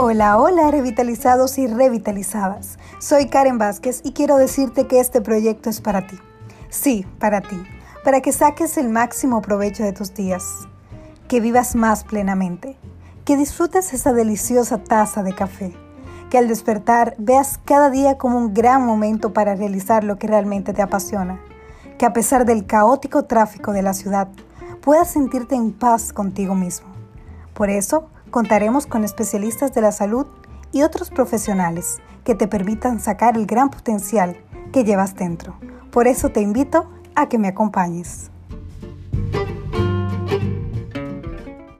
Hola, hola, revitalizados y revitalizadas. Soy Karen Vázquez y quiero decirte que este proyecto es para ti. Sí, para ti, para que saques el máximo provecho de tus días, que vivas más plenamente, que disfrutes esa deliciosa taza de café, que al despertar veas cada día como un gran momento para realizar lo que realmente te apasiona, que a pesar del caótico tráfico de la ciudad, puedas sentirte en paz contigo mismo. Por eso, Contaremos con especialistas de la salud y otros profesionales que te permitan sacar el gran potencial que llevas dentro. Por eso te invito a que me acompañes.